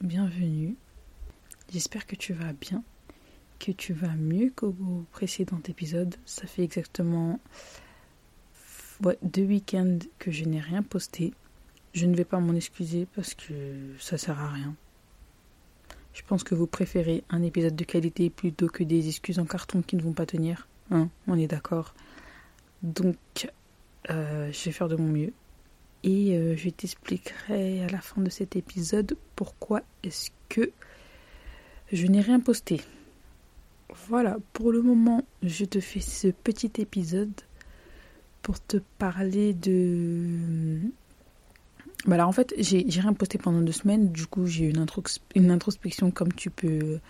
Bienvenue. J'espère que tu vas bien, que tu vas mieux qu'au précédent épisode. Ça fait exactement deux week-ends que je n'ai rien posté. Je ne vais pas m'en excuser parce que ça sert à rien. Je pense que vous préférez un épisode de qualité plutôt que des excuses en carton qui ne vont pas tenir. Hein, on est d'accord. Donc, euh, je vais faire de mon mieux et euh, je t'expliquerai à la fin de cet épisode pourquoi est-ce que je n'ai rien posté. Voilà, pour le moment, je te fais ce petit épisode pour te parler de... Bah en fait, j'ai rien posté pendant deux semaines, du coup j'ai une, une introspection comme tu peux,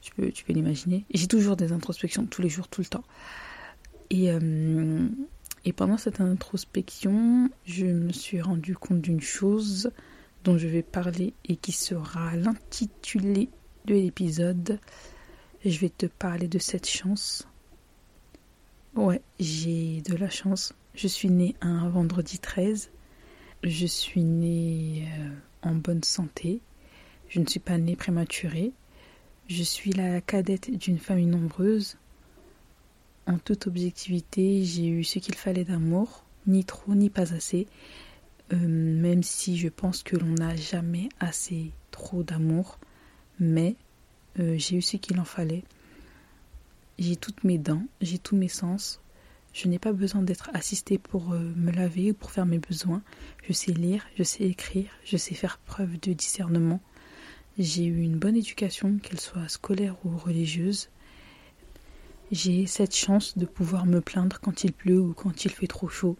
tu peux, tu peux l'imaginer. J'ai toujours des introspections tous les jours, tout le temps. Et euh, et pendant cette introspection, je me suis rendu compte d'une chose dont je vais parler et qui sera l'intitulé de l'épisode. Je vais te parler de cette chance. Ouais, j'ai de la chance. Je suis née un vendredi 13. Je suis née euh, en bonne santé. Je ne suis pas née prématurée. Je suis la cadette d'une famille nombreuse en toute objectivité, j'ai eu ce qu'il fallait d'amour, ni trop ni pas assez, euh, même si je pense que l'on n'a jamais assez trop d'amour, mais euh, j'ai eu ce qu'il en fallait. J'ai toutes mes dents, j'ai tous mes sens. Je n'ai pas besoin d'être assistée pour euh, me laver ou pour faire mes besoins. Je sais lire, je sais écrire, je sais faire preuve de discernement. J'ai eu une bonne éducation, qu'elle soit scolaire ou religieuse. J'ai cette chance de pouvoir me plaindre quand il pleut ou quand il fait trop chaud.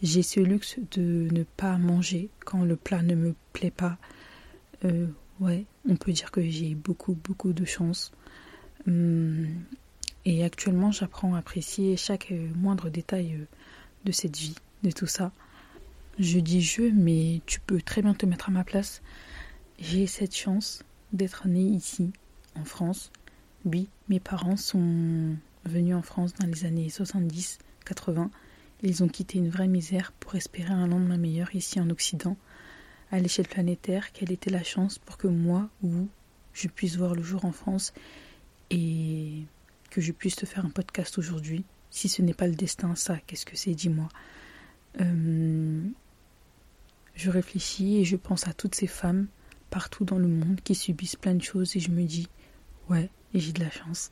J'ai ce luxe de ne pas manger quand le plat ne me plaît pas. Euh, ouais, on peut dire que j'ai beaucoup, beaucoup de chance. Hum, et actuellement, j'apprends à apprécier chaque moindre détail euh, de cette vie, de tout ça. Je dis je, mais tu peux très bien te mettre à ma place. J'ai cette chance d'être née ici, en France. Oui, mes parents sont venus en France dans les années 70-80, ils ont quitté une vraie misère pour espérer un lendemain meilleur ici en Occident. À l'échelle planétaire, quelle était la chance pour que moi ou vous, je puisse voir le jour en France et que je puisse te faire un podcast aujourd'hui? Si ce n'est pas le destin, ça, qu'est-ce que c'est, dis-moi. Euh, je réfléchis et je pense à toutes ces femmes partout dans le monde qui subissent plein de choses et je me dis, ouais, j'ai de la chance.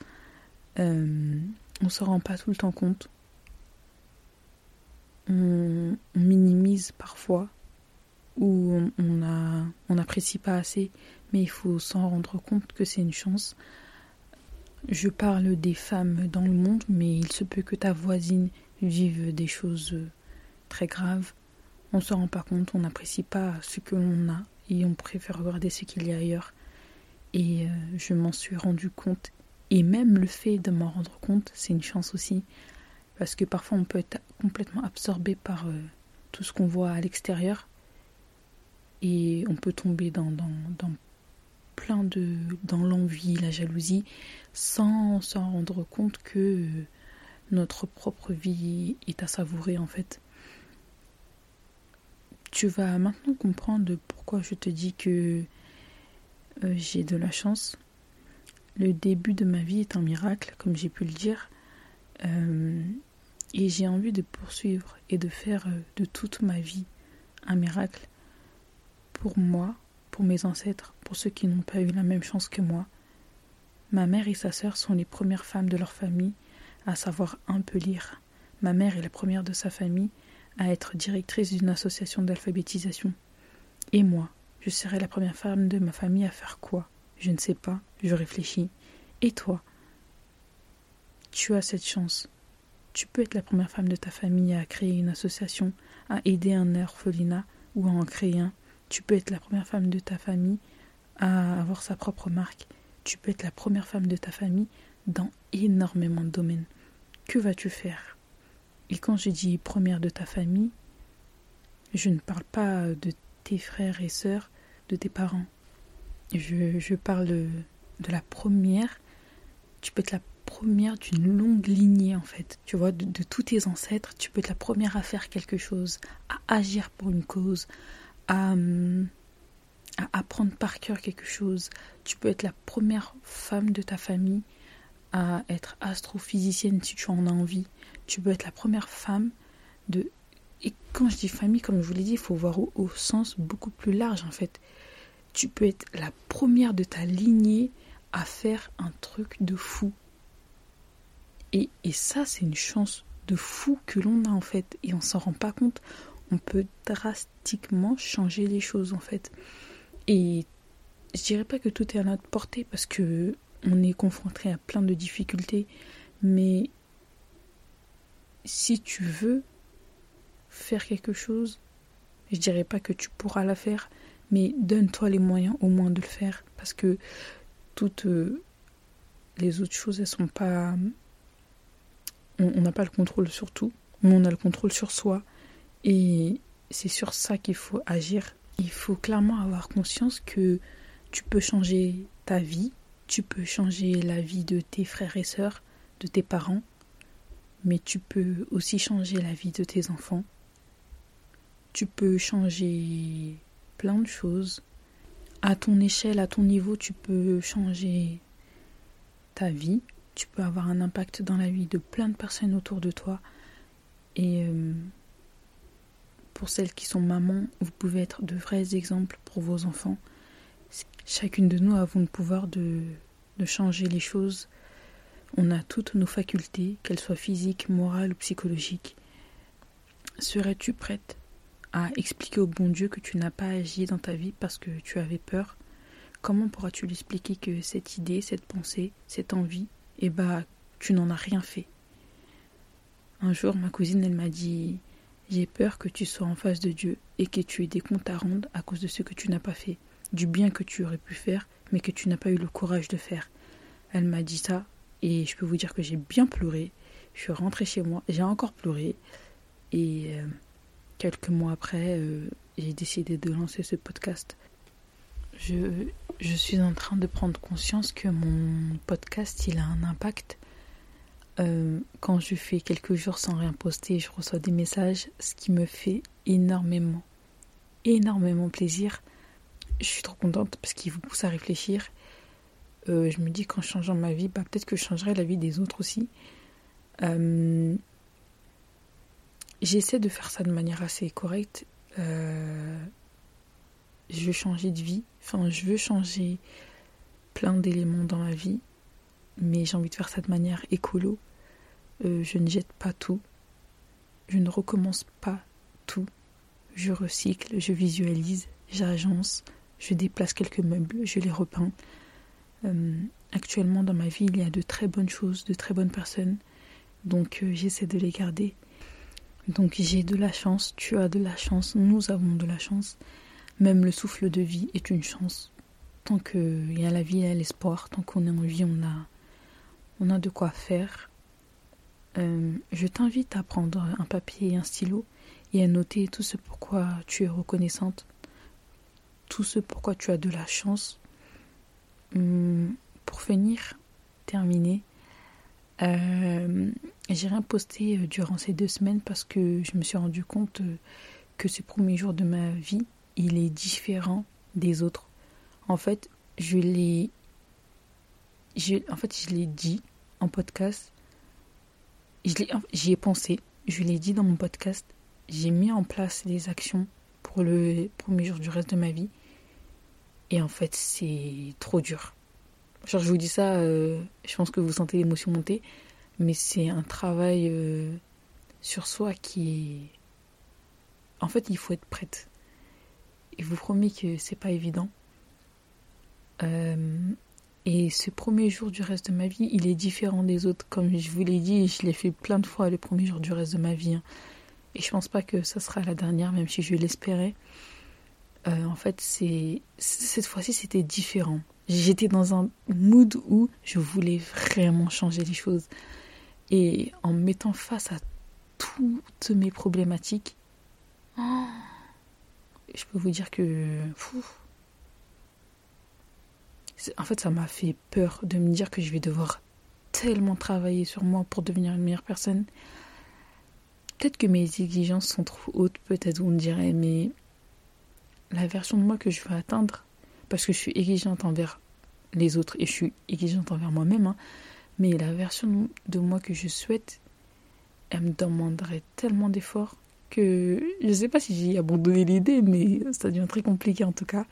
Euh, on se rend pas tout le temps compte. On, minimise parfois ou on n'apprécie pas assez, mais il faut s'en rendre compte que c'est une chance. Je parle des femmes dans le monde, mais il se peut que ta voisine vive des choses très graves. On ne se rend pas compte, on n'apprécie pas ce que l'on a et on préfère regarder ce qu'il y a ailleurs. Et euh, je m'en suis rendu compte et même le fait de m'en rendre compte, c'est une chance aussi. Parce que parfois on peut être complètement absorbé par euh, tout ce qu'on voit à l'extérieur. Et on peut tomber dans, dans, plein de. dans l'envie, la jalousie, sans s'en rendre compte que euh, notre propre vie est à savourer en fait. Tu vas maintenant comprendre pourquoi je te dis que euh, j'ai de la chance le début de ma vie est un miracle, comme j'ai pu le dire. Euh, et j'ai envie de poursuivre et de faire euh, de toute ma vie un miracle pour moi, pour mes ancêtres, pour ceux qui n'ont pas eu la même chance que moi. Ma mère et sa sœur sont les premières femmes de leur famille à savoir un peu lire. Ma mère est la première de sa famille à être directrice d'une association d'alphabétisation. Et moi, je serai la première femme de ma famille à faire quoi? Je ne sais pas, je réfléchis. Et toi? Tu as cette chance. Tu peux être la première femme de ta famille à créer une association, à aider un orphelinat ou à en créer un. Tu peux être la première femme de ta famille à avoir sa propre marque. Tu peux être la première femme de ta famille dans énormément de domaines. Que vas-tu faire? Et quand je dis première de ta famille, je ne parle pas de tes frères et sœurs, de tes parents. Je, parle de, la première. Tu peux être la première d'une longue lignée en fait. Tu vois, de, tous tes ancêtres, tu peux être la première à faire quelque chose, à agir pour une cause, à, à apprendre par cœur quelque chose. Tu peux être la première femme de ta famille à être astrophysicienne si tu en as envie. Tu peux être la première femme de... Et quand je dis famille, comme je vous l'ai dit, il faut voir au, sens beaucoup plus large en fait. Tu peux être la première de ta lignée à faire un truc de fou. Et, et ça, c'est une chance de fou que l'on a en fait. Et on s'en rend pas compte. On peut drastiquement changer les choses en fait. Et je dirais pas que tout est à notre portée parce que on est confronté à plein de difficultés, mais si tu veux faire quelque chose, je dirais pas que tu pourras la faire, mais donne-toi les moyens au moins de le faire parce que toutes euh, les autres choses elles sont pas on n'a pas le contrôle sur tout, mais on a le contrôle sur soi. Et c'est sur ça qu'il faut agir. Il faut clairement avoir conscience que tu peux changer ta vie, tu peux changer la vie de tes frères et sœurs, de tes parents, mais tu peux aussi changer la vie de tes enfants. Tu peux changer plein de choses. À ton échelle, à ton niveau, tu peux changer ta vie. Tu peux avoir un impact dans la vie de plein de personnes autour de toi. Et euh, pour celles qui sont mamans, vous pouvez être de vrais exemples pour vos enfants. Chacune de nous avons le pouvoir de, de changer les choses. On a toutes nos facultés, qu'elles soient physiques, morales ou psychologiques. Serais-tu prête à expliquer au bon Dieu que tu n'as pas agi dans ta vie parce que tu avais peur? Comment pourras-tu lui expliquer que cette idée, cette pensée, cette envie, eh bah, tu n'en as rien fait? Un jour, ma cousine, elle m'a dit j'ai peur que tu sois en face de Dieu et que tu aies des comptes à rendre à cause de ce que tu n'as pas fait, du bien que tu aurais pu faire, mais que tu n'as pas eu le courage de faire. Elle m'a dit ça et je peux vous dire que j'ai bien pleuré. Je suis rentrée chez moi, j'ai encore pleuré et euh, quelques mois après, euh, j'ai décidé de lancer ce podcast. Je, suis en train de prendre conscience que mon podcast, il a un impact euh, quand je fais quelques jours sans rien poster, je reçois des messages, ce qui me fait énormément, énormément plaisir. Je suis trop contente parce qu'il vous pousse à réfléchir. Euh, je me dis qu'en changeant ma vie, bah, peut-être que je changerai la vie des autres aussi. J'essaie de faire ça de manière assez correcte. je veux changer de vie. Enfin, je veux changer plein d'éléments dans ma vie mais j'ai envie de faire ça de manière écolo. Euh, je ne jette pas tout. Je ne recommence pas tout. Je recycle, je visualise, j'agence, je déplace quelques meubles, je les repeins. Euh, actuellement dans ma vie, il y a de très bonnes choses, de très bonnes personnes. Donc euh, j'essaie de les garder. Donc j'ai de la chance, tu as de la chance, nous avons de la chance. Même le souffle de vie est une chance. Tant qu'il y a la vie et l'espoir, tant qu'on est en vie, on a, on a de quoi faire. Euh, je t'invite à prendre un papier et un stylo et à noter tout ce pourquoi tu es reconnaissante, tout ce pourquoi tu as de la chance. Hum, pour finir, terminer, euh, j'ai rien posté euh, durant ces deux semaines parce que je me suis rendu compte que ce premier jour de ma vie, il est différent des autres. En fait, je l'ai en fait, je l'ai dit en podcast. J'y ai pensé. Je l'ai dit dans mon podcast. J'ai mis en place des actions pour le premier jour du reste de ma vie. Et en fait, c'est trop dur. Genre, je vous dis ça, euh, je pense que vous sentez l'émotion monter. Mais c'est un travail euh, sur soi qui est. En fait, il faut être prête. Et je vous promets que c'est pas évident. Euh, et ce premier jour du reste de ma vie, il est différent des autres. Comme je vous l'ai dit, je l'ai fait plein de fois le premier jour du reste de ma vie. Hein. Et je pense pas que ça sera la dernière, même si je l'espérais. Euh, en fait, c'est cette fois-ci, c'était différent. J'étais dans un mood où je voulais vraiment changer les choses. Et en mettant face à toutes mes problématiques, je peux vous dire que... en fait, ça m'a fait peur de me dire que je vais devoir tellement travailler sur moi pour devenir une meilleure personne. Peut-être que mes exigences sont trop hautes, peut-être on dirait, mais la version de moi que je veux atteindre, parce que je suis exigeante envers les autres et je suis exigeante envers moi-même, hein, mais la version de moi que je souhaite, elle me demanderait tellement d'efforts que je ne sais pas si j'ai abandonné l'idée, mais ça devient très compliqué en tout cas.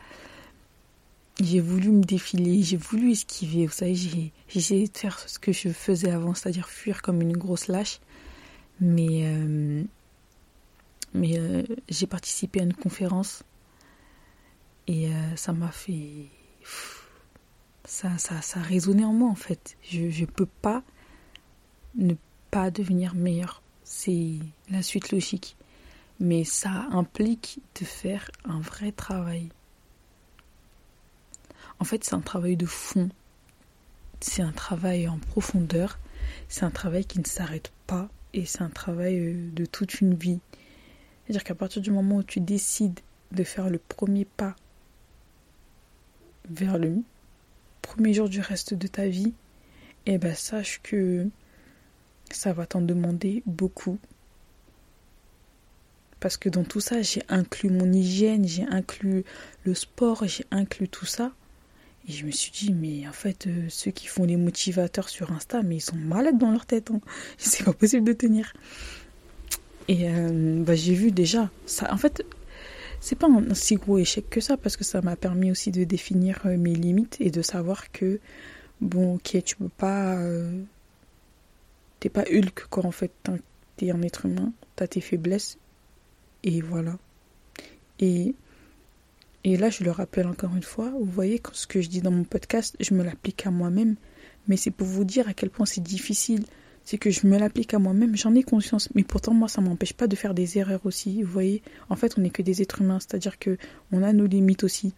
J'ai voulu me défiler, j'ai voulu esquiver, vous savez, j'ai essayé de faire ce que je faisais avant, c'est-à-dire fuir comme une grosse lâche. Mais, euh, mais euh, j'ai participé à une conférence et euh, ça m'a fait. Ça, ça, ça a résonné en moi en fait. Je ne peux pas ne pas devenir meilleur. C'est la suite logique. Mais ça implique de faire un vrai travail. En fait, c'est un travail de fond. C'est un travail en profondeur. C'est un travail qui ne s'arrête pas. Et c'est un travail euh, de toute une vie. C'est-à-dire qu'à partir du moment où tu décides de faire le premier pas vers le premier jour du reste de ta vie, eh ben sache que ça va t'en demander beaucoup. Parce que dans tout ça, j'ai inclus mon hygiène, j'ai inclus le sport, j'ai inclus tout ça. Et je me suis dit, mais en fait, euh, ceux qui font les motivateurs sur Insta, mais ils sont malades dans leur tête. Hein. C'est pas possible de tenir. Et euh, bah, j'ai vu déjà, ça, en fait, c'est pas un si gros échec que ça parce que ça m'a permis aussi de définir euh, mes limites et de savoir que bon ok tu peux pas euh, t'es pas Hulk quoi en fait. T'es un être humain t'as tes faiblesses et voilà. Et et là je le rappelle encore une fois vous voyez ce que je dis dans mon podcast je me l'applique à moi-même. Mais c'est pour vous dire à quel point c'est difficile c'est que je me l'applique à moi-même, j'en ai conscience, mais pourtant moi ça m'empêche pas de faire des erreurs aussi, vous voyez. En fait, on n'est que des êtres humains, c'est-à-dire que on a nos limites aussi.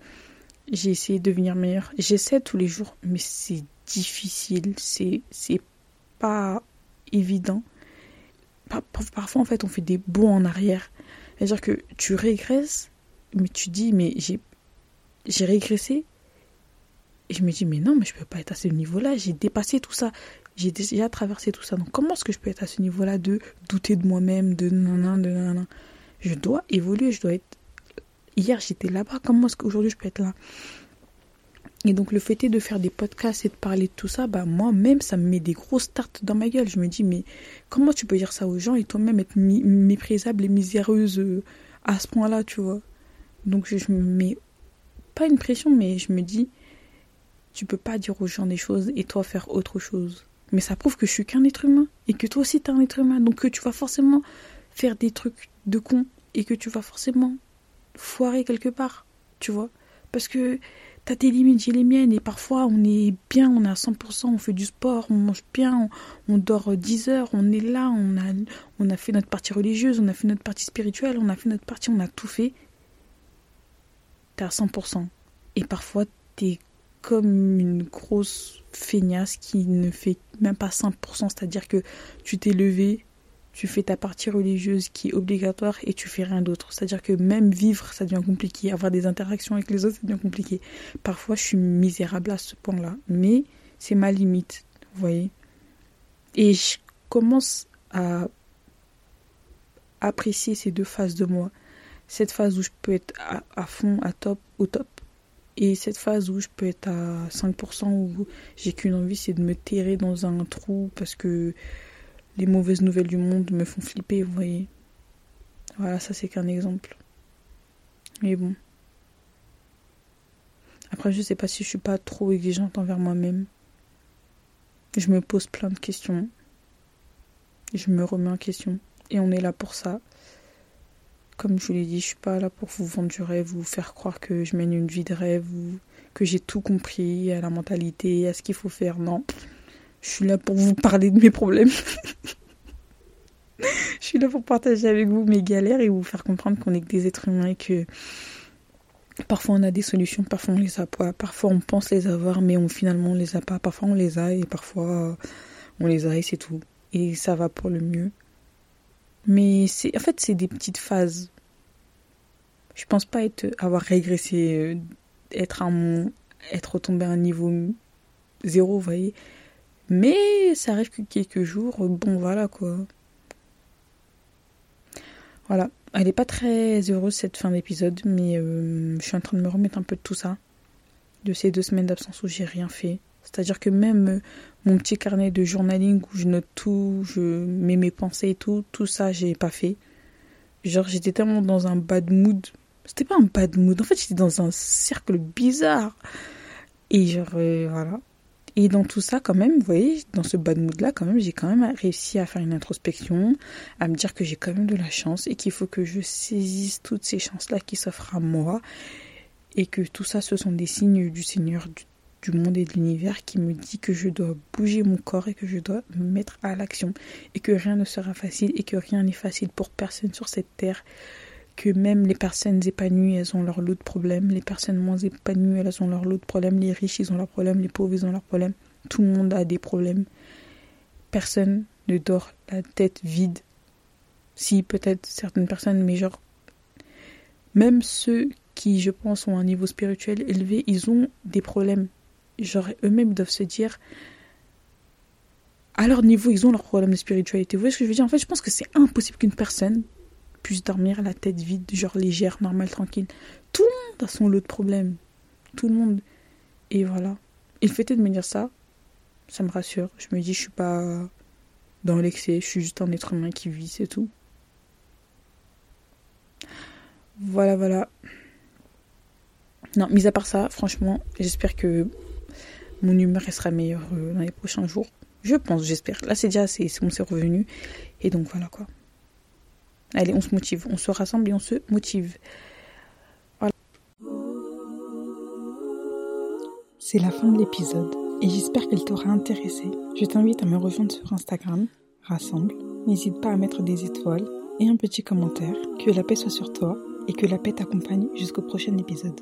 J'ai essayé de devenir meilleur, j'essaie tous les jours, mais c'est difficile, c'est c'est pas évident. Parfois en fait, on fait des bons en arrière. C'est-à-dire que tu régresses, mais tu dis mais j'ai j'ai régressé, et je me dis, mais non, mais je peux pas être à ce niveau-là, j'ai dépassé tout ça j'ai déjà traversé tout ça. Donc comment est-ce que je peux être à ce niveau-là de douter de moi-même, de nan de nan Je dois évoluer, je dois être... Hier j'étais là-bas, comment est-ce qu'aujourd'hui je peux être là? Et donc le fait de faire des podcasts et de parler de tout ça, bah moi-même ça me met des grosses tartes dans ma gueule. Je me dis mais comment tu peux dire ça aux gens et toi-même être méprisable et miséreuse euh, à ce point-là, tu vois? Donc je me mets pas une pression mais je me dis tu peux pas dire aux gens des choses et toi faire autre chose. Mais ça prouve que je suis qu'un être humain et que toi aussi t'es un être humain. Donc que tu vas forcément faire des trucs de con et que tu vas forcément foirer quelque part, tu vois. Parce que t'as tes limites, j'ai les miennes et parfois on est bien, on est à 100%, on fait du sport, on mange bien, on, dort 10 heures, on est là, on a, on a fait notre partie religieuse, on a fait notre partie spirituelle, on a fait notre partie, on a tout fait. T'es à 100%. Et parfois t'es comme une grosse feignasse qui ne fait même pas 5%, c'est-à-dire que tu t'es levé, tu fais ta partie religieuse qui est obligatoire et tu fais rien d'autre. C'est-à-dire que même vivre, ça devient compliqué, avoir des interactions avec les autres, ça devient compliqué. Parfois, je suis misérable à ce point-là, mais c'est ma limite, vous voyez. Et je commence à apprécier ces deux phases de moi. Cette phase où je peux être à, à fond, à top, au top et cette phase où je peux être à 5%, où j'ai qu'une envie, c'est de me terrer dans un trou parce que les mauvaises nouvelles du monde me font flipper, vous voyez. Voilà, ça c'est qu'un exemple. Mais bon. Après, je sais pas si je suis pas trop exigeante envers moi-même. Je me pose plein de questions. Je me remets en question. Et on est là pour ça. Comme je vous l'ai dit, je suis pas là pour vous vendre du rêve, vous faire croire que je mène une vie de rêve que j'ai tout compris à la mentalité, à ce qu'il faut faire. Non. Je suis là pour vous parler de mes problèmes. je suis là pour partager avec vous mes galères et vous faire comprendre qu'on est des êtres humains et que Parfois on a des solutions, parfois on les a pas, parfois on pense les avoir, mais on finalement on les a pas, parfois on les a et parfois on les a et c'est tout. Et ça va pour le mieux. Mais c'est, en fait, c'est des petites phases. Je pense pas être, avoir régressé, euh, être à mon, être retombé à un niveau zéro, vous voyez. Mais ça arrive que quelques jours, bon voilà quoi. Voilà. Elle est pas très heureuse cette fin d'épisode, mais euh, je suis en train de me remettre un peu de tout ça. De ces deux semaines d'absence où j'ai rien fait. C'est-à-dire que même mon petit carnet de journaling où je note tout, je mets mes pensées et tout, tout ça, j'ai pas fait. Genre, j'étais tellement dans un bad mood. C'était pas un bad mood, en fait, j'étais dans un cercle bizarre. Et genre, euh, voilà. Et dans tout ça, quand même, vous voyez, dans ce bad mood-là, quand même, j'ai quand même réussi à faire une introspection, à me dire que j'ai quand même de la chance et qu'il faut que je saisisse toutes ces chances-là qui s'offrent à moi et que tout ça, ce sont des signes du Seigneur, du, monde et de l'univers qui me dit que je dois bouger mon corps et que je dois me mettre à l'action et que rien ne sera facile et que rien n'est facile pour personne sur cette terre que même les personnes épanouies, elles ont leur lot de problèmes, les personnes moins épanouies, elles ont leur lot de problèmes, les riches, ils ont leurs problèmes, les pauvres, ils ont leurs problèmes. Tout le monde a des problèmes. Personne ne dort la tête vide. Si, peut-être certaines personnes, mais genre, même ceux qui, je pense, ont un niveau spirituel élevé, ils ont des problèmes. Genre, eux-mêmes doivent se dire, à leur niveau, ils ont leurs problèmes de spiritualité. Vous voyez ce que je veux dire? En fait, je pense que c'est impossible qu'une personne puisse dormir la tête vide, genre légère, normale, tranquille. Tout le monde a son lot de problèmes. Tout le monde. Et voilà. Et le fait de me dire ça, ça me rassure. Je me dis, je suis pas dans l'excès, je suis juste un être humain qui vit, c'est tout. Voilà, voilà. Non, mis à part ça, franchement, j'espère que mon humeur sera meilleure euh, dans les prochains jours. Je pense, j'espère. Là, c'est déjà, c'est bon, c'est revenu. Et donc, voilà quoi. Allez, on se motive, on se rassemble et on se motive. Voilà. C'est la fin de l'épisode et j'espère qu'elle t'aura intéressé. Je t'invite à me rejoindre sur Instagram, rassemble. N'hésite pas à mettre des étoiles et un petit commentaire. Que la paix soit sur toi et que la paix t'accompagne jusqu'au prochain épisode.